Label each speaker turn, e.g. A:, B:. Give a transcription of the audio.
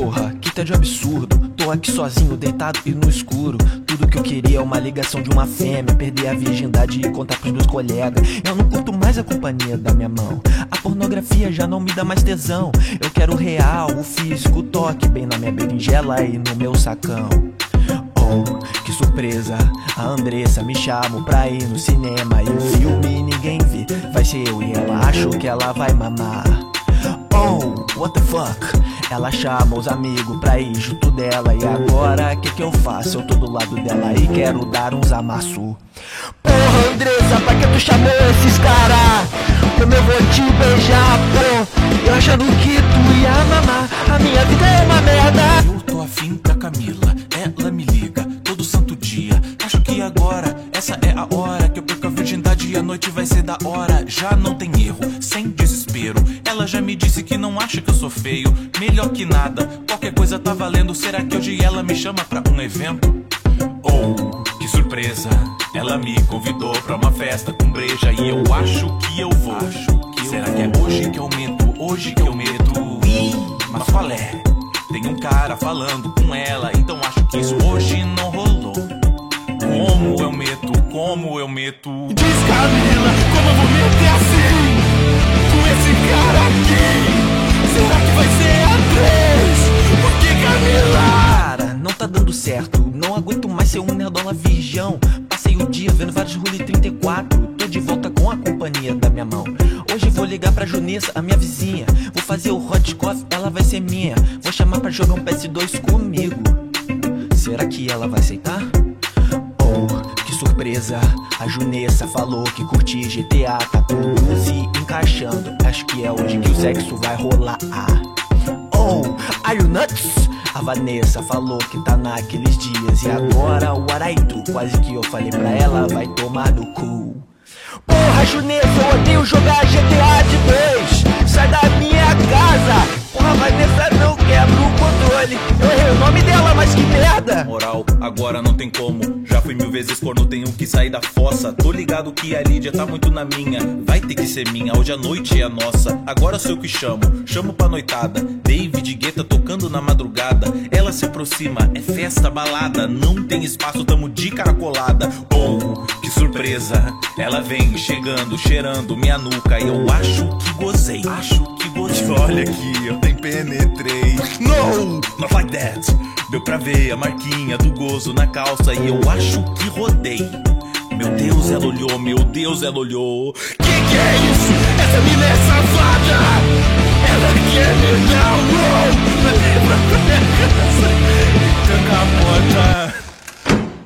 A: Porra, que tédio absurdo. Tô aqui sozinho, deitado e no escuro. Tudo que eu queria é uma ligação de uma fêmea. Perder a virgindade e contar pros meus colegas. Eu não curto mais a companhia da minha mão. A pornografia já não me dá mais tesão. Eu quero o real, o físico, o toque bem na minha berinjela e no meu sacão. Oh, que surpresa, a Andressa me chamou pra ir no cinema. E o filme ninguém vê, vai ser eu e ela. Acho que ela vai mamar. Oh, what the fuck? Ela chama os amigos pra ir junto dela. E agora, que que eu faço? Eu tô do lado dela e quero dar uns amassos. Porra, Andressa, pra que tu chamou esses cara? Como eu vou te beijar, pô? Eu achando que tu ia mamar. A minha vida
B: essa é a hora que eu perco a virgindade e a noite vai ser da hora. Já não tem erro, sem desespero. Ela já me disse que não acha que eu sou feio. Melhor que nada, qualquer coisa tá valendo. Será que hoje ela me chama pra um evento? Oh, que surpresa! Ela me convidou pra uma festa com breja e eu acho que eu vou. Será que é hoje que eu meto? Hoje que eu meto? Ih, mas qual é? Tem um cara falando com ela, então acho que isso hoje não Como eu meto?
C: Diz Camila, como eu vou meter assim? Com esse cara aqui? Será que vai ser a três? Por que Camila?
A: Cara, não tá dando certo. Não aguento mais ser um nerdola virgão. Passei o dia vendo vários Rule 34. Tô de volta com a companhia da minha mão. Hoje vou ligar pra Junessa, a minha vizinha. Vou fazer o hot coffee, ela vai ser minha. Vou chamar pra jogar um PS2 comigo. Será que ela vai aceitar? Surpresa! A Junessa falou que curte GTA, tá tudo se encaixando. Acho que é hoje que o sexo vai rolar. Oh, are you nuts? A Vanessa falou que tá naqueles dias. E agora, I do? Quase que eu falei pra ela, vai tomar no cu. Porra, Junessa, eu odeio jogar GTA de 2. Sai da minha casa. Porra, Vanessa, não quebra o controle. Eu errei o nome dela, mas que merda.
B: Moral, agora não tem como. Fui mil vezes corno, tenho que sair da fossa. Tô ligado que a Lídia tá muito na minha. Vai ter que ser minha, hoje a noite é a nossa. Agora sou eu que chamo, chamo pra noitada. David Guetta tocando na madrugada. Ela se aproxima, é festa, balada. Não tem espaço, tamo de cara colada. Oh, que surpresa. Ela vem chegando, cheirando minha nuca. E eu acho que gozei. Acho que gozei. Olha aqui, eu nem penetrei. No, not like that. Deu pra ver a marquinha do gozo na calça e eu acho que rodei. Meu Deus, ela olhou, meu Deus, ela olhou.
C: Que que é isso? Essa mina é safada! Ela quer me dar